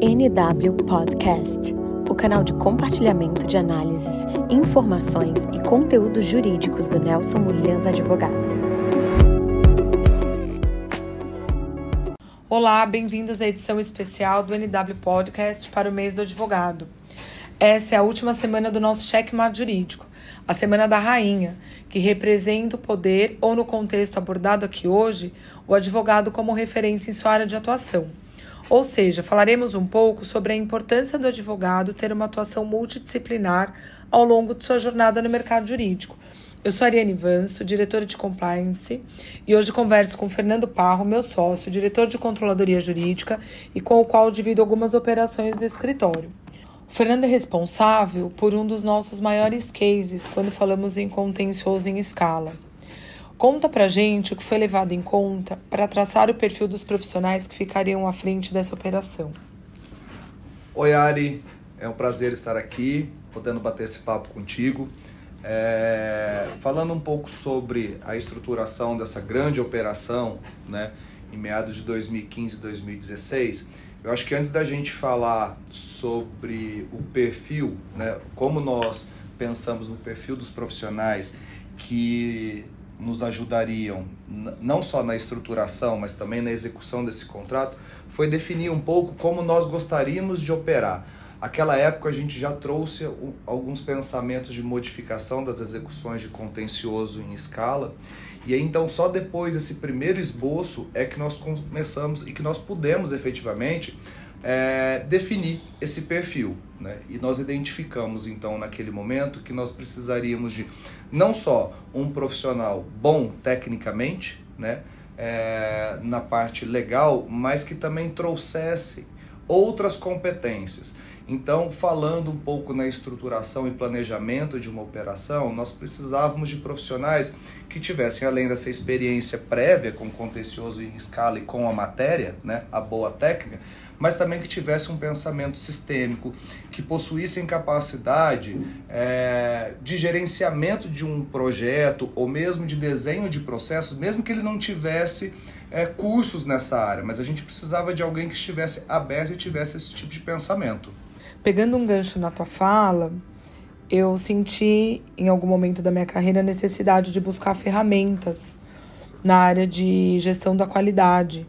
NW Podcast, o canal de compartilhamento de análises, informações e conteúdos jurídicos do Nelson Williams Advogados. Olá, bem-vindos à edição especial do NW Podcast para o mês do advogado. Essa é a última semana do nosso checkmate jurídico, a Semana da Rainha, que representa o poder, ou no contexto abordado aqui hoje, o advogado como referência em sua área de atuação. Ou seja, falaremos um pouco sobre a importância do advogado ter uma atuação multidisciplinar ao longo de sua jornada no mercado jurídico. Eu sou Ariane Vanso, diretora de compliance, e hoje converso com Fernando Parro, meu sócio, diretor de controladoria jurídica e com o qual divido algumas operações do escritório. Fernando é responsável por um dos nossos maiores cases quando falamos em contencioso em escala. Conta pra gente o que foi levado em conta para traçar o perfil dos profissionais que ficariam à frente dessa operação. Oi, Ari. É um prazer estar aqui, podendo bater esse papo contigo. É, falando um pouco sobre a estruturação dessa grande operação, né, em meados de 2015 e 2016, eu acho que antes da gente falar sobre o perfil, né, como nós pensamos no perfil dos profissionais que nos ajudariam não só na estruturação, mas também na execução desse contrato, foi definir um pouco como nós gostaríamos de operar. Aquela época a gente já trouxe alguns pensamentos de modificação das execuções de contencioso em escala. E aí, então só depois desse primeiro esboço é que nós começamos e que nós pudemos efetivamente é, definir esse perfil. Né? E nós identificamos então naquele momento que nós precisaríamos de não só um profissional bom tecnicamente, né? É, na parte legal, mas que também trouxesse outras competências. Então, falando um pouco na estruturação e planejamento de uma operação, nós precisávamos de profissionais que tivessem, além dessa experiência prévia com contencioso em escala e com a matéria, né, a boa técnica, mas também que tivesse um pensamento sistêmico, que possuíssem capacidade é, de gerenciamento de um projeto ou mesmo de desenho de processos, mesmo que ele não tivesse é, cursos nessa área, mas a gente precisava de alguém que estivesse aberto e tivesse esse tipo de pensamento. Pegando um gancho na tua fala, eu senti em algum momento da minha carreira a necessidade de buscar ferramentas na área de gestão da qualidade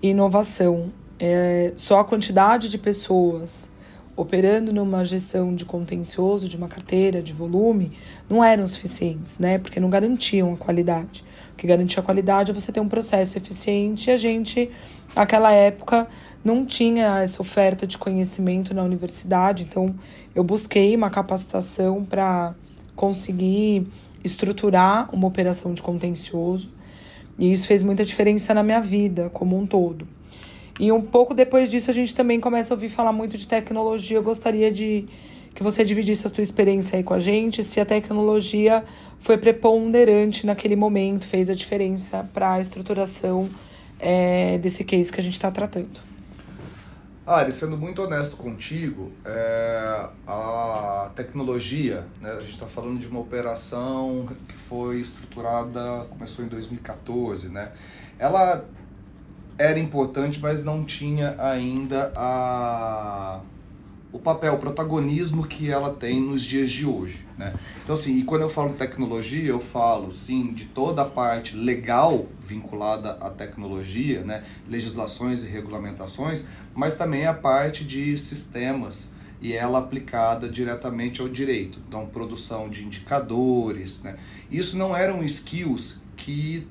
e inovação. É, só a quantidade de pessoas operando numa gestão de contencioso, de uma carteira, de volume, não eram suficientes, né? Porque não garantiam a qualidade. Que garantia a qualidade você ter um processo eficiente e a gente, naquela época, não tinha essa oferta de conhecimento na universidade, então eu busquei uma capacitação para conseguir estruturar uma operação de contencioso, e isso fez muita diferença na minha vida como um todo. E um pouco depois disso a gente também começa a ouvir falar muito de tecnologia. Eu gostaria de que você dividisse a sua experiência aí com a gente, se a tecnologia foi preponderante naquele momento, fez a diferença para a estruturação é, desse case que a gente está tratando. Ari, sendo muito honesto contigo, é, a tecnologia, né, a gente está falando de uma operação que foi estruturada, começou em 2014, né? Ela era importante, mas não tinha ainda a o papel, o protagonismo que ela tem nos dias de hoje, né? Então assim, e quando eu falo tecnologia, eu falo sim de toda a parte legal vinculada à tecnologia, né? Legislações e regulamentações, mas também a parte de sistemas e ela aplicada diretamente ao direito. Então, produção de indicadores, né? Isso não eram skills que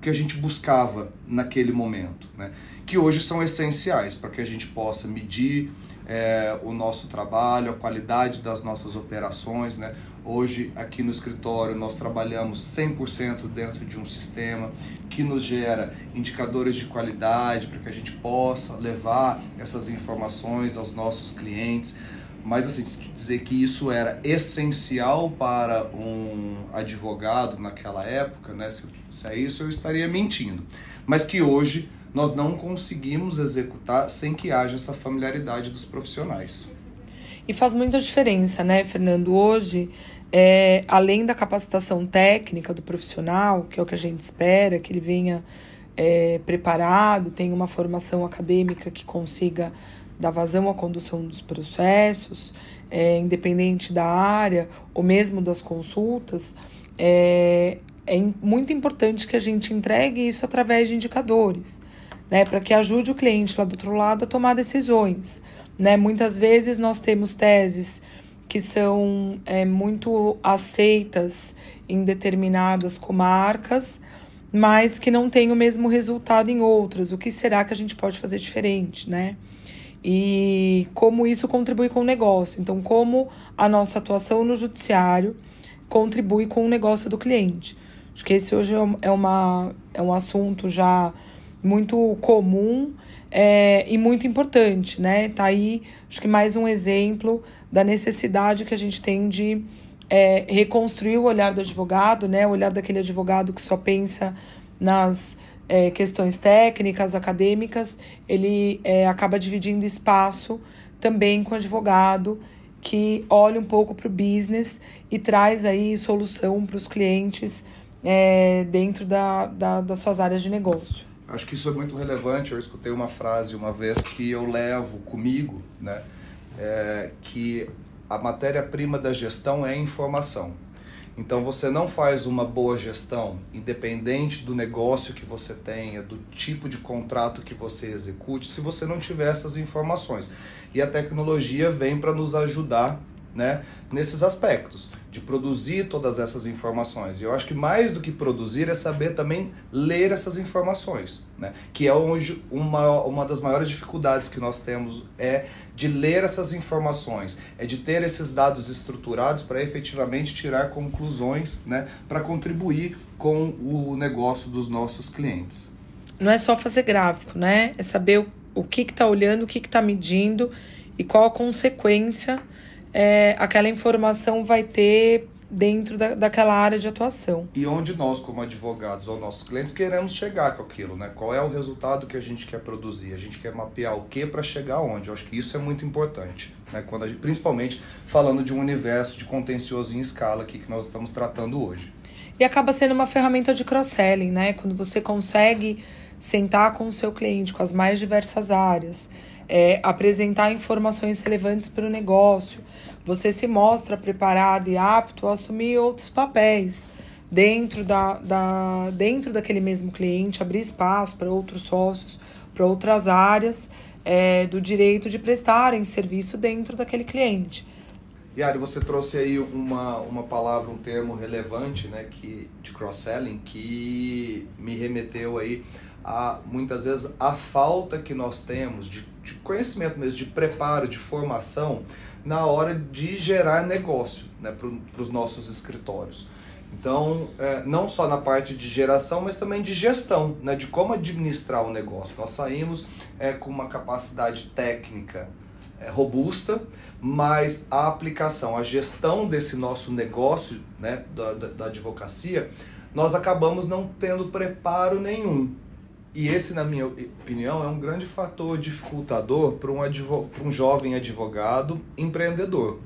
que a gente buscava naquele momento, né? Que hoje são essenciais para que a gente possa medir é, o nosso trabalho, a qualidade das nossas operações. Né? Hoje, aqui no escritório, nós trabalhamos 100% dentro de um sistema que nos gera indicadores de qualidade para que a gente possa levar essas informações aos nossos clientes. Mas, assim, dizer que isso era essencial para um advogado naquela época, né? se, se é isso, eu estaria mentindo. Mas que hoje nós não conseguimos executar sem que haja essa familiaridade dos profissionais. E faz muita diferença, né, Fernando? Hoje, é, além da capacitação técnica do profissional, que é o que a gente espera, que ele venha é, preparado, tenha uma formação acadêmica que consiga dar vazão à condução dos processos, é, independente da área ou mesmo das consultas, é, é muito importante que a gente entregue isso através de indicadores, né, para que ajude o cliente lá do outro lado a tomar decisões. Né? Muitas vezes nós temos teses que são é, muito aceitas em determinadas comarcas, mas que não têm o mesmo resultado em outras. O que será que a gente pode fazer diferente, né? E como isso contribui com o negócio. Então, como a nossa atuação no judiciário contribui com o negócio do cliente. Acho que esse hoje é, é uma, é um assunto já muito comum é, e muito importante, né? Tá aí, acho que mais um exemplo da necessidade que a gente tem de é, reconstruir o olhar do advogado, né? O olhar daquele advogado que só pensa nas é, questões técnicas, acadêmicas, ele acaba dividindo espaço também com o advogado que olha um pouco para o business e traz aí solução para os clientes dentro da, da, das suas áreas de negócio. Acho que isso é muito relevante. Eu escutei uma frase uma vez que eu levo comigo, né? É, que a matéria-prima da gestão é informação. Então você não faz uma boa gestão, independente do negócio que você tenha, do tipo de contrato que você execute, se você não tiver essas informações. E a tecnologia vem para nos ajudar né, nesses aspectos, de produzir todas essas informações. E eu acho que mais do que produzir é saber também ler essas informações, né, que é onde uma, uma das maiores dificuldades que nós temos é de ler essas informações, é de ter esses dados estruturados para efetivamente tirar conclusões, né, para contribuir com o negócio dos nossos clientes. Não é só fazer gráfico, né? É saber o, o que está olhando, o que está medindo e qual a consequência é, aquela informação vai ter dentro da, daquela área de atuação. E onde nós, como advogados ou nossos clientes, queremos chegar com aquilo, né? Qual é o resultado que a gente quer produzir? A gente quer mapear o que para chegar onde? Eu acho que isso é muito importante, né? Quando gente, principalmente falando de um universo de contencioso em escala aqui que nós estamos tratando hoje. E acaba sendo uma ferramenta de cross-selling, né? Quando você consegue sentar com o seu cliente com as mais diversas áreas, é, apresentar informações relevantes para o negócio. Você se mostra preparado e apto a assumir outros papéis dentro, da, da, dentro daquele mesmo cliente, abrir espaço para outros sócios, para outras áreas é, do direito de prestarem serviço dentro daquele cliente. Yari, você trouxe aí uma, uma palavra, um termo relevante né, que, de cross-selling que me remeteu aí a muitas vezes a falta que nós temos de de conhecimento mesmo, de preparo, de formação na hora de gerar negócio né, para os nossos escritórios. Então, é, não só na parte de geração, mas também de gestão, né, de como administrar o negócio. Nós saímos é, com uma capacidade técnica é, robusta, mas a aplicação, a gestão desse nosso negócio né, da, da, da advocacia, nós acabamos não tendo preparo nenhum. E esse, na minha opinião, é um grande fator dificultador para um, advo um jovem advogado empreendedor.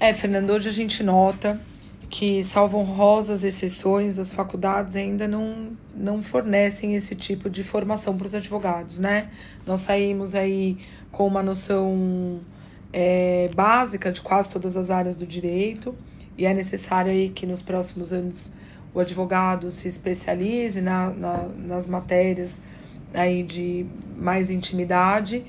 É, Fernando, hoje a gente nota que, salvo honrosas exceções, as faculdades ainda não, não fornecem esse tipo de formação para os advogados, né? Nós saímos aí com uma noção é, básica de quase todas as áreas do direito e é necessário aí que nos próximos anos o advogado se especialize na, na, nas matérias aí de mais intimidade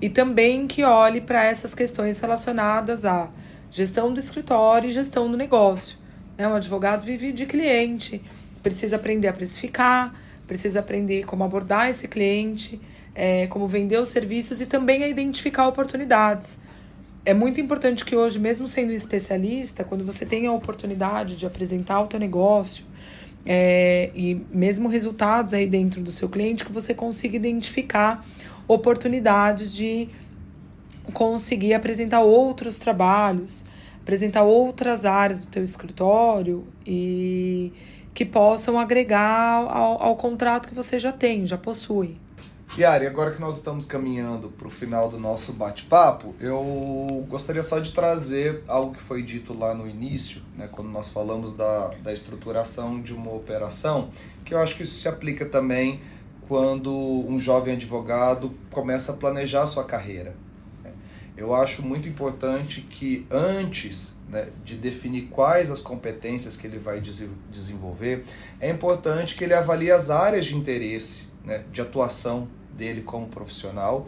e também que olhe para essas questões relacionadas à gestão do escritório e gestão do negócio. Né? Um advogado vive de cliente, precisa aprender a precificar, precisa aprender como abordar esse cliente, é, como vender os serviços e também a identificar oportunidades é muito importante que hoje, mesmo sendo especialista, quando você tem a oportunidade de apresentar o teu negócio é, e mesmo resultados aí dentro do seu cliente, que você consiga identificar oportunidades de conseguir apresentar outros trabalhos, apresentar outras áreas do teu escritório e que possam agregar ao, ao contrato que você já tem, já possui. Yari, agora que nós estamos caminhando para o final do nosso bate-papo, eu gostaria só de trazer algo que foi dito lá no início, né, quando nós falamos da, da estruturação de uma operação, que eu acho que isso se aplica também quando um jovem advogado começa a planejar a sua carreira. Né. Eu acho muito importante que antes né, de definir quais as competências que ele vai desenvolver, é importante que ele avalie as áreas de interesse, né, de atuação dele como profissional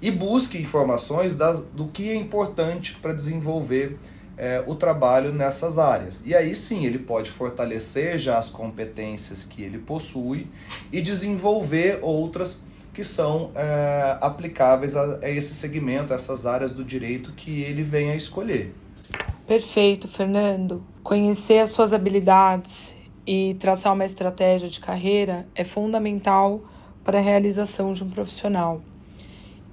e busque informações das, do que é importante para desenvolver é, o trabalho nessas áreas. E aí sim ele pode fortalecer já as competências que ele possui e desenvolver outras que são é, aplicáveis a, a esse segmento, a essas áreas do direito que ele venha a escolher. Perfeito, Fernando. Conhecer as suas habilidades e traçar uma estratégia de carreira é fundamental para a realização de um profissional.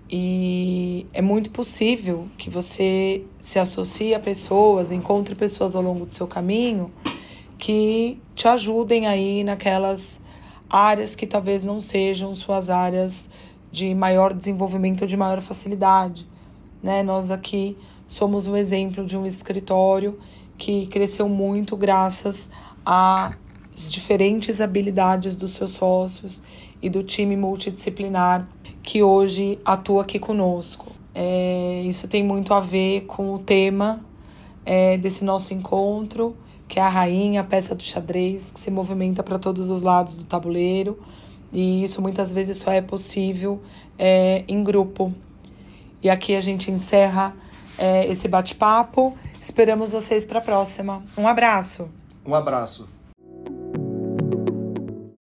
E é muito possível que você se associe a pessoas, encontre pessoas ao longo do seu caminho que te ajudem aí naquelas áreas que talvez não sejam suas áreas de maior desenvolvimento, de maior facilidade. Né? Nós aqui somos um exemplo de um escritório que cresceu muito graças às diferentes habilidades dos seus sócios e do time multidisciplinar que hoje atua aqui conosco. É, isso tem muito a ver com o tema é, desse nosso encontro, que é a rainha, a peça do xadrez, que se movimenta para todos os lados do tabuleiro. E isso muitas vezes só é possível é, em grupo. E aqui a gente encerra é, esse bate-papo. Esperamos vocês para a próxima. Um abraço. Um abraço.